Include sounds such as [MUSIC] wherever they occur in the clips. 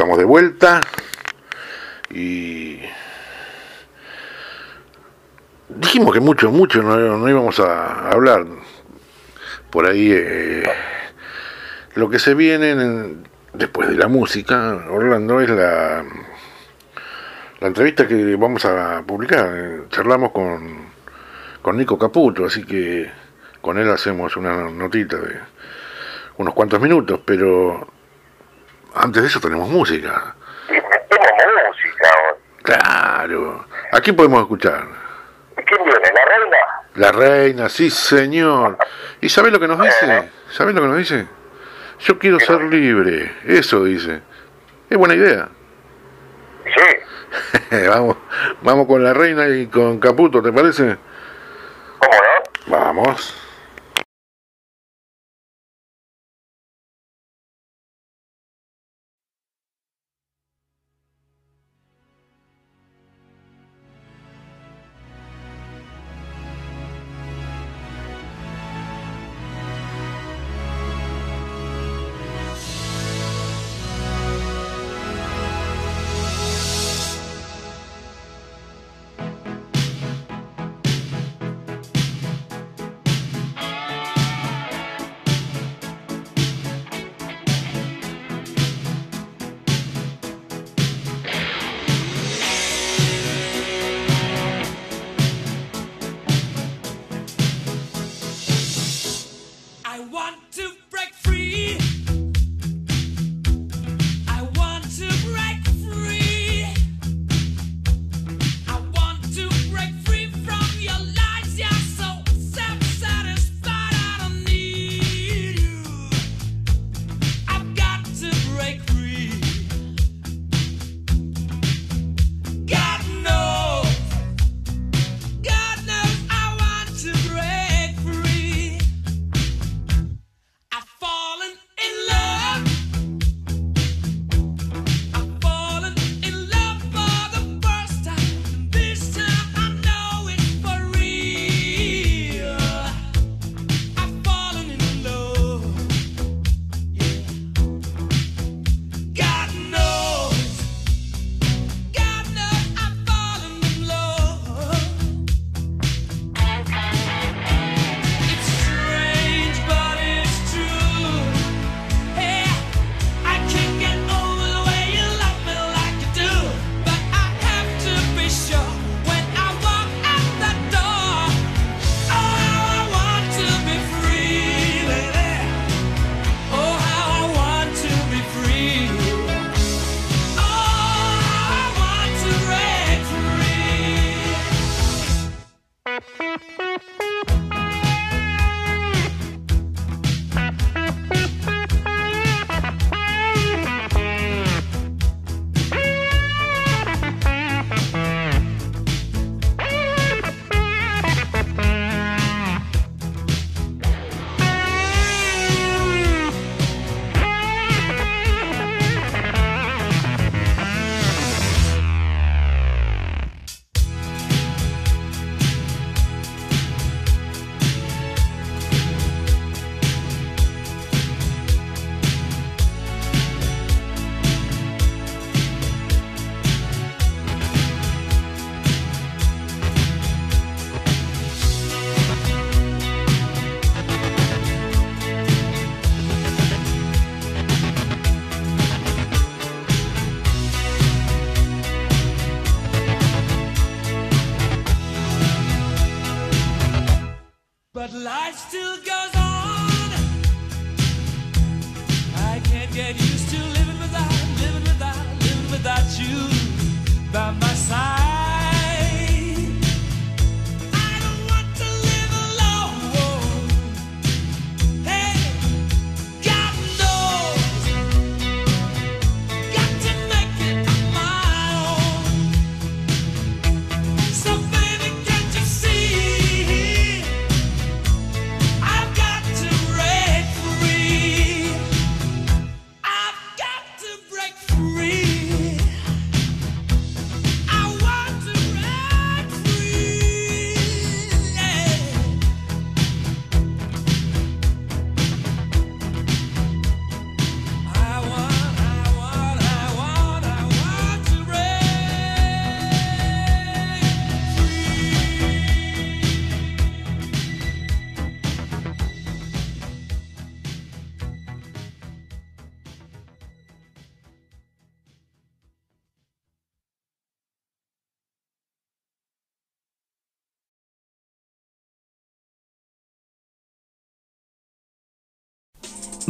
Estamos de vuelta y dijimos que mucho, mucho no, íbamos a hablar. Por ahí eh, lo que se viene después de la música, Orlando, es la, la entrevista que vamos a publicar. Charlamos con, con Nico Caputo, así que con él hacemos una notita de unos cuantos minutos, pero antes de eso tenemos música. Tenemos música Claro. Aquí podemos escuchar. ¿Quién viene? ¿La reina? La reina, sí señor. ¿Y sabes lo que nos dice? ¿Sabes lo que nos dice? Yo quiero ser libre. Eso dice. Es buena idea. Sí. [LAUGHS] vamos, vamos con la reina y con Caputo, ¿te parece? ¿Cómo no? Vamos.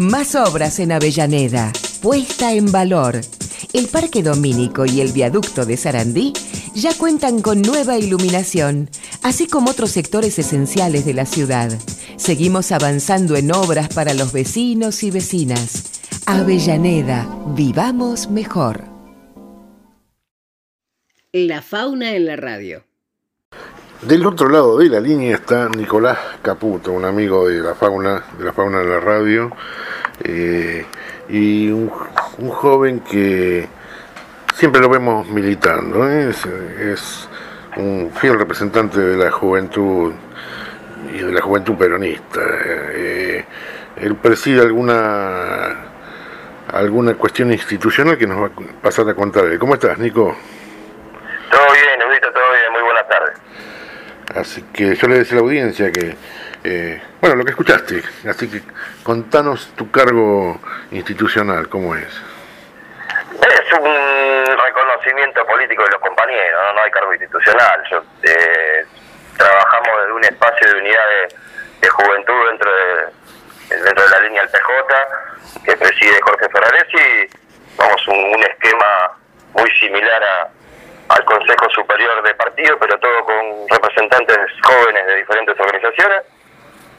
Más obras en Avellaneda. Puesta en valor. El Parque Domínico y el Viaducto de Sarandí ya cuentan con nueva iluminación, así como otros sectores esenciales de la ciudad. Seguimos avanzando en obras para los vecinos y vecinas. Avellaneda, vivamos mejor. La fauna en la radio. Del otro lado de la línea está Nicolás Caputo, un amigo de la fauna, de la fauna de la radio, eh, y un, joven que siempre lo vemos militando, ¿eh? es, un fiel representante de la juventud y de la juventud peronista. Eh, él preside alguna alguna cuestión institucional que nos va a pasar a contar. ¿Cómo estás, Nico? Todo bien, Eudito, todo bien, muy buenas tardes. Así que yo le decía a la audiencia que, eh, bueno, lo que escuchaste, así que contanos tu cargo institucional, ¿cómo es? Es un reconocimiento político de los compañeros, no, hay cargo institucional. Yo, eh, trabajamos desde un espacio de unidad de, juventud dentro de, dentro de la línea del PJ, que preside Jorge Ferraresi, vamos un esquema muy similar a al Consejo Superior de Partido, pero todo con representantes jóvenes de diferentes organizaciones,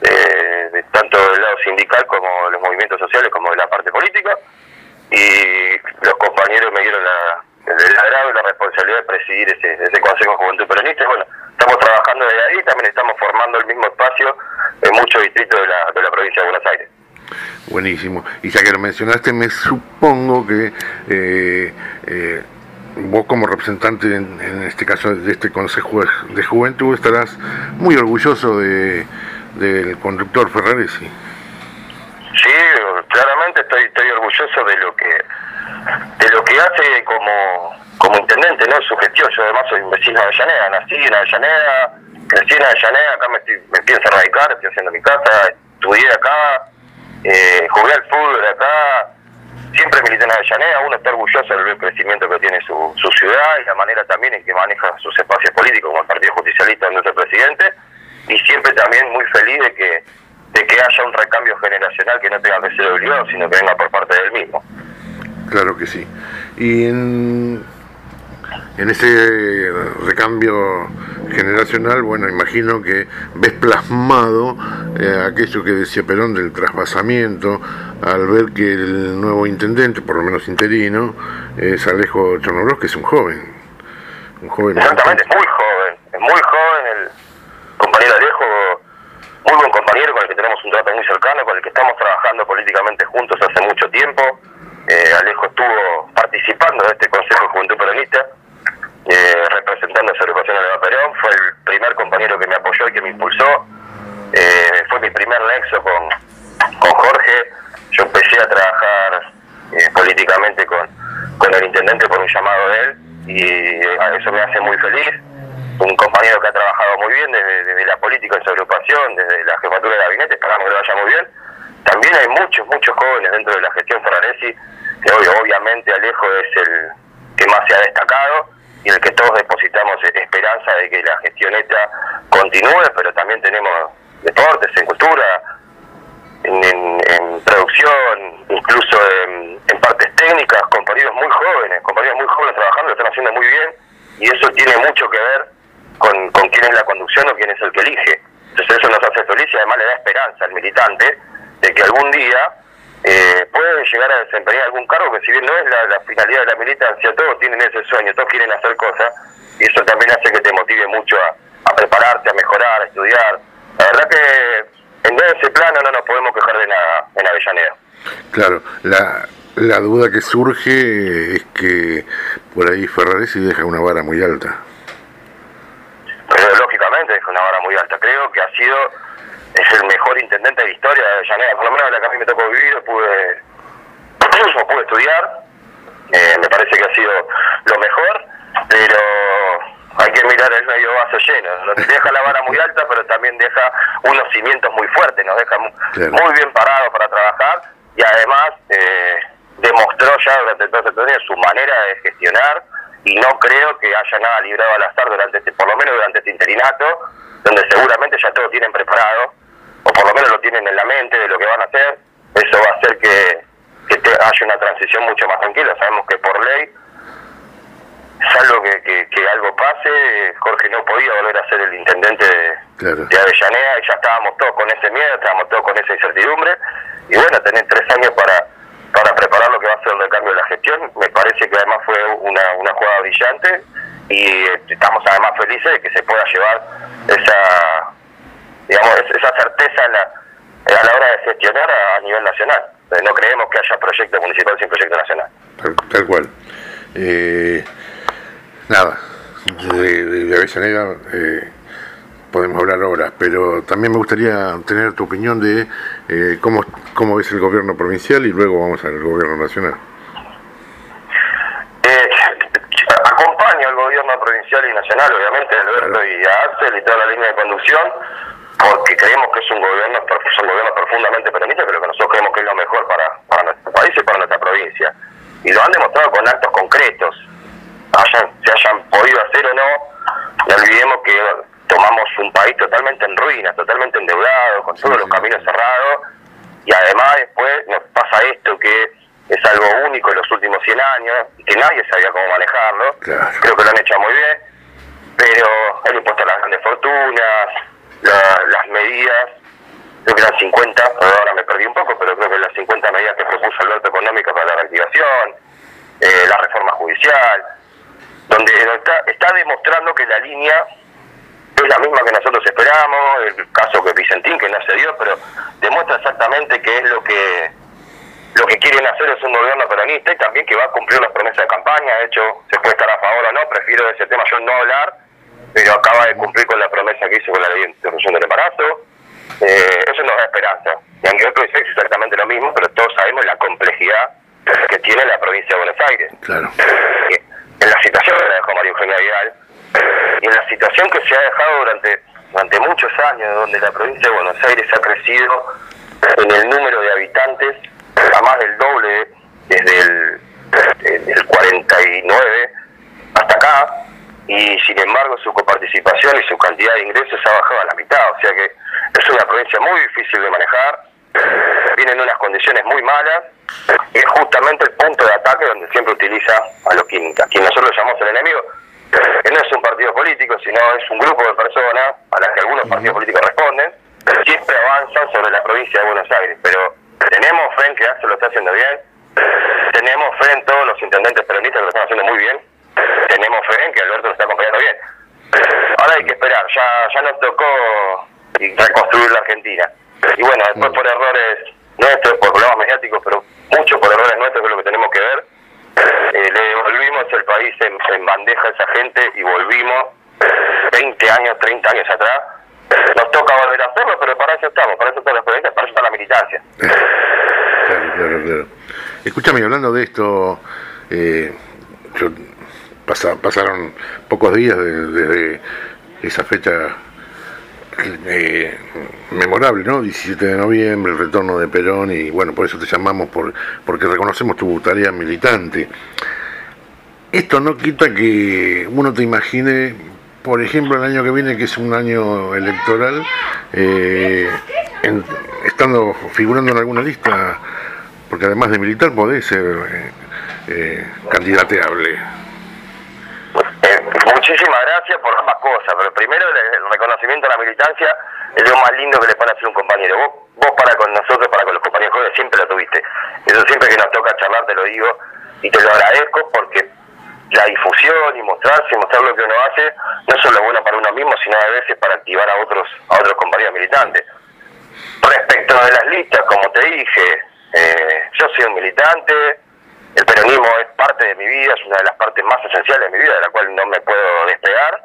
eh, tanto del lado sindical como de los movimientos sociales, como de la parte política, y los compañeros me dieron la, el agrado y la responsabilidad de presidir ese, ese Consejo Juventud Peronista. Bueno, estamos trabajando desde ahí, también estamos formando el mismo espacio en muchos distritos de la, de la provincia de Buenos Aires. Buenísimo. Y ya que lo mencionaste, me supongo que eh, eh, vos como representante en, este caso de este Consejo de Juventud estarás muy orgulloso de del conductor Ferraresi. Sí, claramente estoy estoy orgulloso de lo que de lo que hace como como intendente, ¿no? Su gestión, yo además soy vecino de Avellaneda, nací en Avellaneda, crecí en Avellaneda, acá me, estoy, me a radicar, estoy haciendo mi casa, estudié acá, eh, jugué al fútbol acá, siempre milita en Avellaneda, uno está orgulloso del crecimiento que tiene su, su ciudad y la manera también en que maneja sus espacios políticos como el Partido Justicialista es el presidente y siempre también muy feliz de que de que haya un recambio generacional que no tenga que ser obligado, sino que venga por parte del mismo. Claro que sí. Y en, en ese recambio generacional, bueno, imagino que ves plasmado eh, aquello que decía Perón del trasvasamiento, al ver que el nuevo intendente, por lo menos interino, es Alejo Chornobros, que es un joven. Un joven Exactamente, muy joven, es muy joven el compañero Alejo, muy buen compañero con el que tenemos un trato muy cercano, con el que estamos trabajando políticamente juntos hace mucho tiempo. Eh, Alejo estuvo participando de este Consejo de Juventud Peronista eh, representando a agrupación de Perón, fue el primer compañero que me apoyó y que me impulsó, eh, fue mi primer nexo con, con Jorge, yo empecé a trabajar eh, políticamente con, con el intendente por un llamado de él y eh, eso me hace muy feliz, un compañero que ha trabajado muy bien desde, la política en su agrupación, desde la jefatura de gabinete, esperamos que le vaya muy bien. También hay muchos, muchos jóvenes dentro de la gestión Ferraresi, que hoy obviamente Alejo es el que más se ha destacado, y en el que todos depositamos esperanza de que la gestión esta continúe, pero también tenemos deportes, en cultura, en, producción, incluso en, partes técnicas, compañeros muy jóvenes, compañeros muy jóvenes trabajando, lo están haciendo muy bien, y eso tiene mucho que ver con, con quién es la conducción o quién es el que elige. Entonces eso nos hace feliz y además le da esperanza al militante de que algún día eh, pueden llegar a desempeñar algún cargo que si bien no es la, finalidad de la militancia, todos tienen ese sueño, todos quieren hacer cosas y eso también hace que te motive mucho a, prepararte, a mejorar, a estudiar. La verdad que en ese plano no nos podemos quejar de nada en Avellaneda. Claro, la, la duda que surge es que por ahí Ferraresi deja una vara muy alta. Pero lógicamente deja una vara muy alta. Creo que ha sido es el mejor intendente de la historia de Avellaneda, por lo menos la que a mí me tocó vivir, pude, [CLEARS THROAT] pude estudiar, eh, me parece que ha sido lo mejor, pero hay que mirar el medio vaso lleno, nos [LAUGHS] deja la vara muy alta, pero también deja unos cimientos muy fuertes, nos deja muy bien parados para trabajar y además eh, demostró ya durante todo este torneo su manera de gestionar y no creo que haya nada librado al azar durante este, por lo menos durante este interinato, donde seguramente ya todos tienen preparado o por lo menos lo tienen en la mente de lo que van a hacer, eso va a hacer que, que haya una transición mucho más tranquila. Sabemos que por ley, salvo que, que, algo pase, Jorge no podía volver a ser el intendente de, de Avellaneda y ya estábamos todos con ese miedo, estábamos todos con esa incertidumbre. Y bueno, tener tres años para para preparar lo que va a ser el recambio de la gestión. Me parece que además fue una, una jugada brillante y eh, estamos además felices de que se pueda llevar esa digamos esa certeza a la, a la hora de gestionar a, nivel nacional. Eh, no creemos que haya proyecto municipal sin proyecto nacional. Tal, cual. Eh, nada, de, de, Avellaneda eh, podemos hablar horas, pero también me gustaría tener tu opinión de eh, cómo, cómo ves el gobierno provincial y luego vamos al gobierno nacional. Eh, acompaño al gobierno provincial y nacional, obviamente, Alberto y a Axel y toda la línea de conducción, porque creemos que es un gobierno, son gobiernos profundamente peronistas, pero que nosotros creemos que es lo mejor para, para nuestro país y para nuestra provincia. Y lo han demostrado con actos concretos, hayan, se hayan podido hacer o no, no olvidemos que tomamos un país totalmente en ruinas, totalmente endeudado, con todos los caminos cerrados, y además después nos pasa esto que es algo único en los últimos 100 años, que nadie sabía cómo manejarlo, creo que lo han hecho muy bien, pero el impuesto a las grandes fortunas, las medidas, creo que eran 50, ahora me perdí un poco, pero creo que las 50 medidas que propuso Alberto Económica para la reactivación, eh, la reforma judicial, donde está, está demostrando que la línea es la misma que nosotros esperamos, el caso que Vicentín, que no se dio, pero demuestra exactamente que es lo que lo que quieren hacer es un gobierno peronista y también que va a cumplir las promesas de campaña, de hecho se puede estar a favor o no, prefiero de ese tema yo no hablar, pero acaba de cumplir con la promesa que hizo con la ley de interrupción del embarazo, eh, eso nos da esperanza. Y en Guerrero es exactamente lo mismo, pero todos sabemos la complejidad que tiene la provincia de Buenos Aires. Claro. En la situación que la dejó María Eugenia Vidal, y en la situación que se ha dejado durante, durante muchos años, donde la provincia de Buenos Aires ha crecido en el número de habitantes a más del doble desde el, el 49 hasta acá, y sin embargo su coparticipación y su cantidad de ingresos ha bajado a la mitad, o sea que es una provincia muy difícil de manejar, viene en unas condiciones muy malas, y es justamente el punto de ataque donde siempre utiliza a los químicos, quien nosotros llamamos el enemigo, que no es un partido político, sino es un grupo de personas a las que algunos partidos políticos responden, siempre avanzan sobre la provincia de Buenos Aires. Pero tenemos fe en que AXE lo está haciendo bien, tenemos fe en todos los intendentes peronistas que lo están haciendo muy bien, tenemos fe en que Alberto lo está acompañando bien. Ahora hay que esperar, ya, ya nos tocó reconstruir la Argentina. Y bueno, después por errores nuestros, por problemas mediáticos, pero mucho por errores nuestros, que es lo que tenemos que ver, eh, le devolvimos el país en, bandeja a esa gente y volvimos 20 años, 30 años atrás. Nos toca volver a hacerlo, pero para eso estamos, para eso está la para eso está la militancia. Claro, claro, claro. Escúchame, hablando de esto, eh, pasaron pocos días desde esa fecha eh, memorable, ¿no? 17 de noviembre, el retorno de Perón y bueno, por eso te llamamos, por, porque reconocemos tu tarea militante. Esto no quita que uno te imagine, por ejemplo, el año que viene, que es un año electoral, eh, estando figurando en alguna lista, porque además de militar podés ser eh, eh candidateable muchísimas gracias por ambas cosas, pero primero el, reconocimiento a la militancia es lo más lindo que le puede hacer un compañero. Vos, vos para con nosotros, para con los compañeros jóvenes, siempre lo tuviste. Eso siempre que nos toca charlar te lo digo y te lo agradezco porque la difusión y mostrarse mostrar lo que uno hace no solo es bueno para uno mismo, sino a veces para activar a otros a otros compañeros militantes. Respecto de las listas, como te dije, eh, yo soy un militante, el peronismo es parte de mi vida, es una de las partes más esenciales de mi vida, de la cual no me puedo despegar,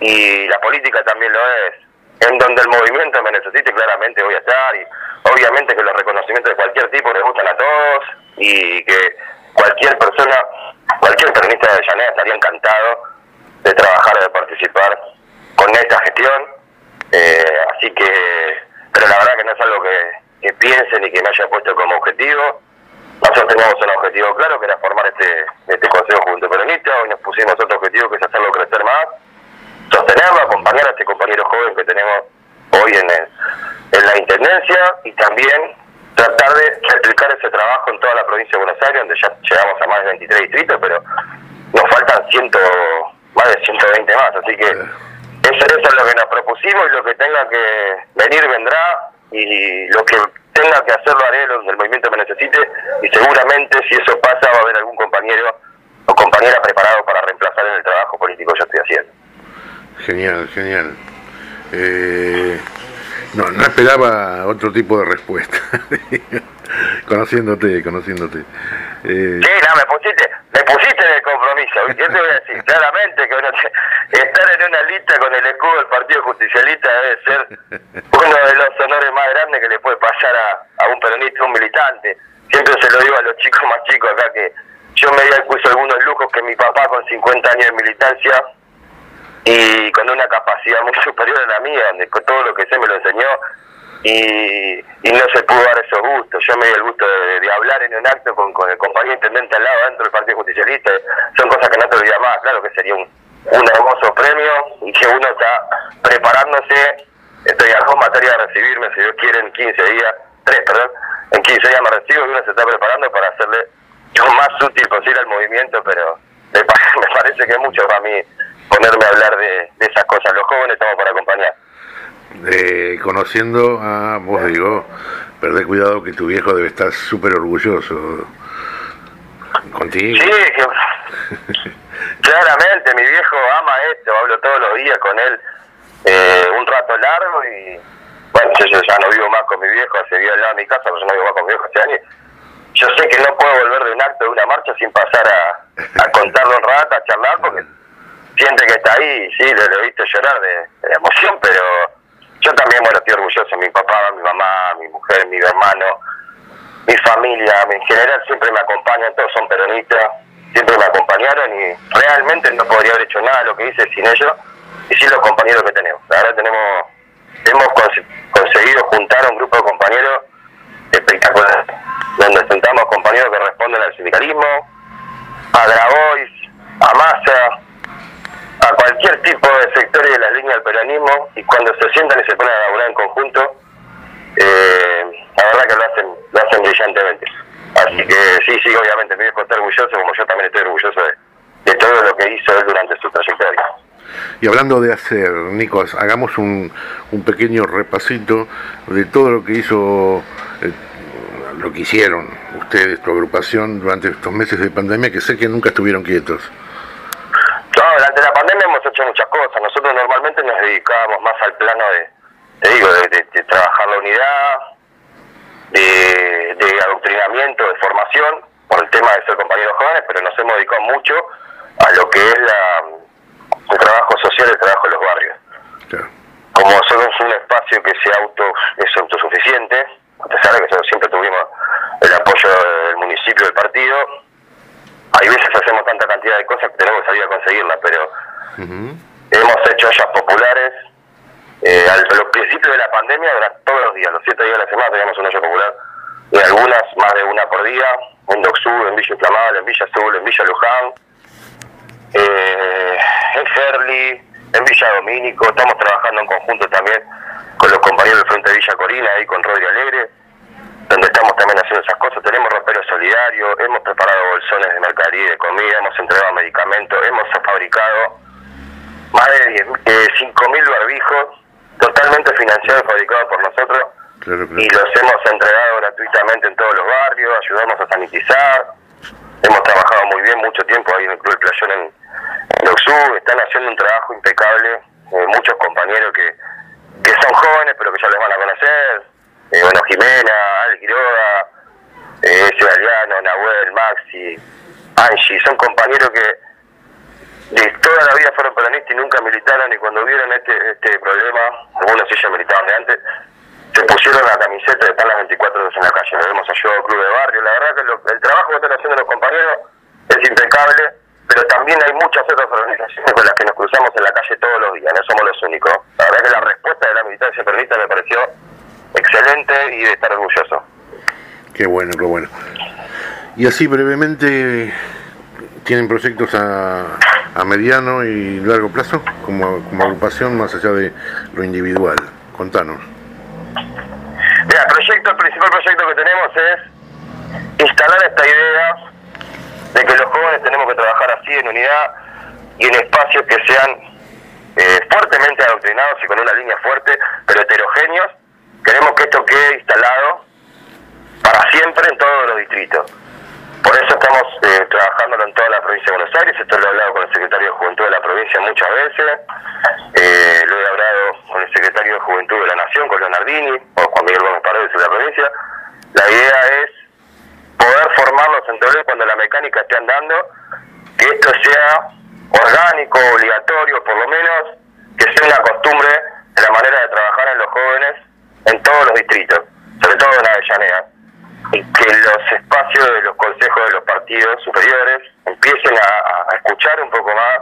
y la política también lo es. En donde el movimiento me necesite, claramente voy a estar, y obviamente que los reconocimientos de cualquier tipo les gustan a todos, y que cualquier persona, cualquier peronista de Llanera estaría encantado de trabajar, de participar con esta gestión. Eh, así que, pero la verdad que no es algo que, que piensen y que me haya puesto como objetivo nosotros teníamos un objetivo claro que era formar este, este Consejo Juventud Peronista, hoy nos pusimos otro objetivo que es hacerlo crecer más, sostenerlo, acompañar a este compañero joven que tenemos hoy en, en la Intendencia y también tratar de replicar ese trabajo en toda la provincia de Buenos Aires, donde ya llegamos a más de 23 distritos, pero nos faltan ciento, más de 120 más, así que eso, eso es lo que nos propusimos y lo que tenga que venir vendrá y lo que tenga que hacerlo haré donde el movimiento me necesite y seguramente si eso pasa va a haber algún compañero o compañera preparado para reemplazar en el trabajo político que yo estoy haciendo. Genial, genial. Eh, no, no esperaba otro tipo de respuesta. [LAUGHS] conociéndote, conociéndote. Eh... Sí, no, me pusiste, me pusiste en el compromiso. Yo te voy a decir [LAUGHS] claramente que estar en una lista con el escudo del Partido Justicialista debe ser uno de los honores más grandes que le puede pasar a, a un peronista, un militante. Siempre se lo digo a los chicos más chicos acá que yo me di al algunos lujos que mi papá con 50 años de militancia y con una capacidad muy superior a la mía, donde todo lo que sé me lo enseñó y, no se pudo dar esos gustos. Yo me di el gusto de, hablar en un acto con, con, el compañero intendente al lado dentro del Partido Justicialista, son cosas que no te olvidas más, claro que sería un, hermoso premio y que uno está preparándose, estoy a dos materias de recibirme, si Dios quiere, en 15 días, tres, perdón, en 15 días me recibo y uno se está preparando para hacerle lo más útil posible al movimiento, pero me, [LAUGHS] parece que es mucho para mí ponerme a hablar de, esas cosas. Los jóvenes estamos para acompañar. Eh, conociendo a vos digo, perdé cuidado que tu viejo debe estar súper orgulloso contigo. Sí, [LAUGHS] claramente mi viejo ama esto, hablo todos los días con él eh, un rato largo y bueno, yo, ya no vivo más con mi viejo, hace días al lado de mi casa, pero yo no vivo más con mi viejo hace años yo sé que no puedo volver de un acto, de una marcha, sin pasar a, a contarlo un rato, a charlar, porque siente que está ahí, sí, lo, he visto llorar de, emoción, pero yo también, bueno, estoy orgulloso, mi papá, mi mamá, mi mujer, mi hermano, mi familia, en general siempre me acompañan, todos son peronistas, siempre me acompañaron y realmente no podría haber hecho nada de lo que hice sin ellos y sin los compañeros que tenemos. Ahora tenemos, hemos conseguido juntar a un grupo de compañeros espectacular, donde sentamos compañeros que responden al sindicalismo, a Grabois, a Massa, a cualquier tipo de sectores de la línea del peronismo, y cuando se sientan y se ponen a laburar en conjunto, eh, la verdad que lo hacen, lo hacen brillantemente. Así que sí, sí, obviamente mi viejo está orgulloso, como yo también estoy orgulloso de, de todo lo que hizo él durante su trayectoria. Y hablando de hacer, Nicos, hagamos un, un pequeño repasito de todo lo que hizo, eh, lo que hicieron ustedes, tu agrupación, durante estos meses de pandemia, que sé que nunca estuvieron quietos. No, durante la pandemia hemos hecho muchas cosas. Nosotros normalmente nos dedicábamos más al plano de, te digo, de, trabajar la unidad, de, de adoctrinamiento, de formación, por el tema de ser compañeros jóvenes, pero nos hemos dedicado mucho a lo que es la el trabajo social, el trabajo en los barrios. Como somos un espacio que se auto es autosuficiente, a pesar de que siempre tuvimos el apoyo del municipio, del partido, hay veces hacemos tanta cantidad de cosas que tenemos que salir a conseguirla, pero hemos hecho ollas populares. Eh, al, a los principios de la pandemia, todos los días, los siete días de la semana, teníamos una olla popular, y algunas más de una por día, en Doxú, en Villa Inflamable, en Villa Azul, en Villa Luján, eh, en Ferli, en Villa Domínico, estamos trabajando en conjunto también con los compañeros del Frente Villa Corina, ahí con Rodri Alegre, donde estamos también haciendo esas cosas. Tenemos roperos solidarios, hemos preparado bolsones de mercadería y de comida, hemos entregado medicamentos, hemos fabricado más de 5.000 barbijos totalmente financiados y fabricados por nosotros. Y los hemos entregado gratuitamente en todos los barrios, ayudamos a sanitizar. Hemos trabajado muy bien mucho tiempo ahí en el Club de Playón en, Doxú están haciendo un trabajo impecable, eh, muchos compañeros que, que son jóvenes pero que ya les van a conocer, eh, bueno, Jimena, Al Quiroga, eh, ese Galeano, Nahuel, Maxi, Angie, son compañeros que de toda la vida fueron peronistas y nunca militaron y cuando vieron este, este problema, algunos sí ya militaban de antes, se pusieron la camiseta de estar las 24 horas en la calle, nos hemos ayudado al club de barrio, la verdad que el trabajo que están haciendo los compañeros es impecable pero también hay muchas otras organizaciones con las que nos cruzamos en la calle todos los días, no somos los únicos. La verdad que la respuesta de la militancia peronista me pareció excelente y de estar orgulloso. Qué bueno, qué bueno. Y así brevemente, ¿tienen proyectos a, a mediano y largo plazo como, como agrupación más allá de lo individual? Contanos. Mira, proyecto, el principal proyecto que tenemos es instalar esta idea de que los jóvenes tenemos que trabajar así en unidad y en espacios que sean eh, fuertemente adoctrinados y con una línea fuerte, pero heterogéneos. Queremos que esto quede instalado para siempre en todos los distritos. Por eso estamos eh, trabajando en toda la provincia de Buenos Aires, esto lo he hablado con el secretario de Juventud de la provincia muchas veces, eh, lo he hablado con el secretario de Juventud de la Nación, con Leonardini, o Juan Miguel Gómez Paredes de la provincia. La idea es poder formarlos en todo cuando la mecánica esté andando, que esto sea orgánico, obligatorio, por lo menos, que sea una costumbre de la manera de trabajar en los jóvenes en todos los distritos, sobre todo en Avellaneda y que los espacios de los consejos de los partidos superiores empiecen a, escuchar un poco más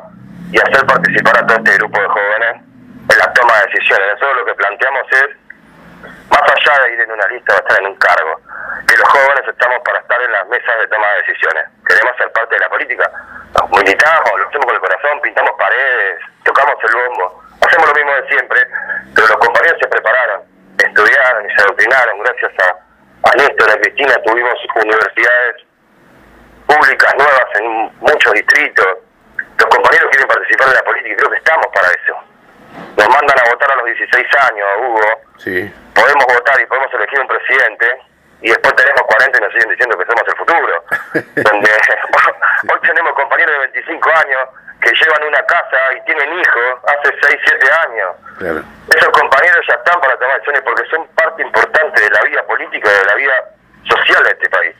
y hacer participar a todo este grupo de jóvenes en la toma de decisiones. Nosotros lo que planteamos es, más allá de ir en una lista o estar en un cargo, que los jóvenes estamos para estar en las mesas de toma de decisiones. Queremos ser parte de la política. Nos militamos, lo hacemos con el corazón, pintamos paredes, tocamos el bombo. Hacemos lo mismo de siempre, pero los compañeros se prepararon, estudiaron y se adoctrinaron gracias a a Néstor, a Cristina, tuvimos universidades públicas nuevas en muchos distritos. Los compañeros quieren participar de la política y creo que estamos para eso. Nos mandan a votar a los 16 años, Hugo. Sí. Podemos votar y podemos elegir un presidente y después tenemos 40 y nos siguen diciendo que somos el futuro. [LAUGHS] Donde [LAUGHS] hoy tenemos compañeros de 25 años que llevan una casa y tienen hijos hace 6, 7 años. Esos compañeros ya están para tomar decisiones porque son parte importante de la vida política y de la vida social de este país.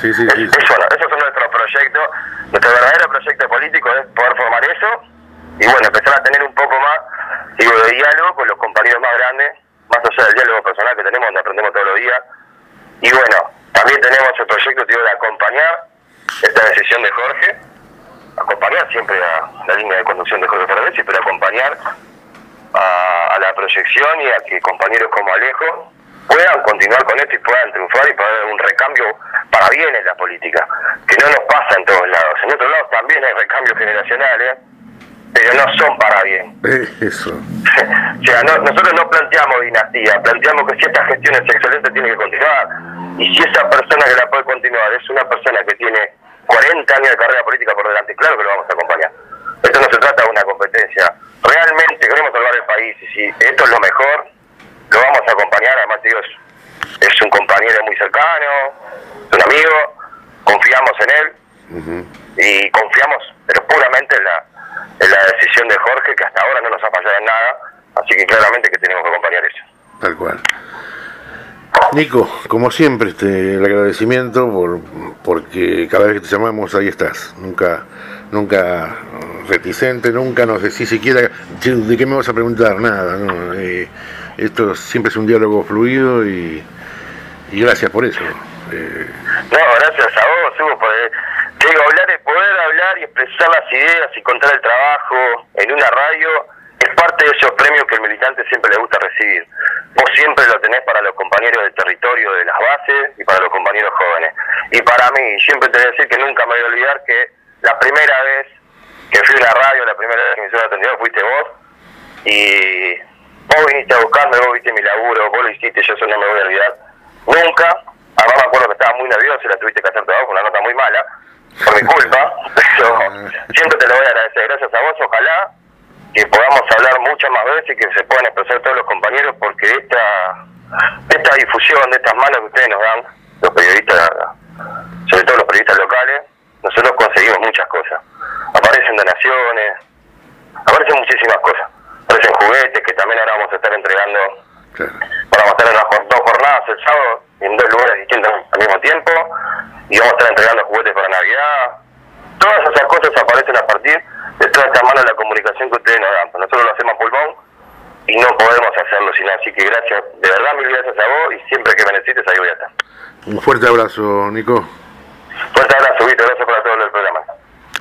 Sí, sí, sí, Eso, esos son nuestros proyectos. Nuestro verdadero proyecto político es poder formar eso y bueno, empezar a tener un poco más digo, de diálogo con los compañeros más grandes, más allá del diálogo personal que tenemos, donde aprendemos todos los días. Y bueno, también tenemos el proyecto digo, de acompañar esta decisión de Jorge acompañar siempre a la línea de conducción de Jorge Fernández, pero acompañar a, la proyección y a que compañeros como Alejo puedan continuar con esto y puedan triunfar y puedan dar un recambio para bien en la política, que no nos pasa en todos lados. En otros lados también hay recambios generacionales, pero no son para bien. Eso. [LAUGHS] o sea, nosotros no planteamos dinastía, planteamos que si esta gestión es excelente tiene que continuar. Y si esa persona que la puede continuar es una persona que tiene 40 años de carrera política por delante, claro que lo vamos a acompañar. Esto no se trata de una competencia. Realmente queremos salvar el país y si esto es lo mejor, lo vamos a acompañar. Además, Dios es un compañero muy cercano, un amigo, confiamos en él y confiamos, pero puramente en la, en la decisión de Jorge, que hasta ahora no nos ha fallado en nada, así que claramente que tenemos que acompañar eso. Tal cual. Nico, como siempre, este, el agradecimiento por porque cada vez que te llamamos ahí estás, nunca nunca reticente, nunca nos decís siquiera de qué me vas a preguntar, nada, no, eh, esto siempre es un diálogo fluido y, gracias por eso. Eh. No, gracias a vos, Hugo, por, digo, hablar, poder hablar y expresar las ideas y contar el trabajo en una radio es parte de esos premios que el militante siempre le gusta recibir. Vos siempre lo tenés para los compañeros del territorio de las bases y para los compañeros jóvenes. Y para mí, siempre te voy a decir que nunca me voy a olvidar que la primera vez que fui a una radio, la primera vez que me hicieron atención, fuiste vos. Y vos viniste a buscarme, vos viste mi laburo, vos lo hiciste, yo eso no me voy a olvidar. Nunca, además me acuerdo que estaba muy nervioso y la tuviste que hacer trabajo, una nota muy mala, por mi culpa, [LAUGHS] pero siempre te lo voy a agradecer. Gracias a vos, ojalá que podamos hablar muchas más veces y que se puedan expresar todos los compañeros porque esta esta difusión de estas manos que ustedes nos dan, los periodistas, sobre todo los periodistas locales, nosotros conseguimos muchas cosas. Aparecen donaciones, aparecen muchísimas cosas. Aparecen juguetes que también ahora vamos a estar entregando. Vamos a estar en las dos jornadas el sábado en dos lugares distintos al mismo tiempo y vamos a estar entregando juguetes para Navidad. Todas esas cosas aparecen a partir de toda esta mano de la comunicación que ustedes nos dan. Nosotros lo hacemos a pulmón y no podemos hacerlo sin así que gracias, de verdad mil gracias a vos y siempre que me necesites ahí voy a estar. Un fuerte abrazo, Nico. Fuerte abrazo, Víctor, gracias por todo el programa.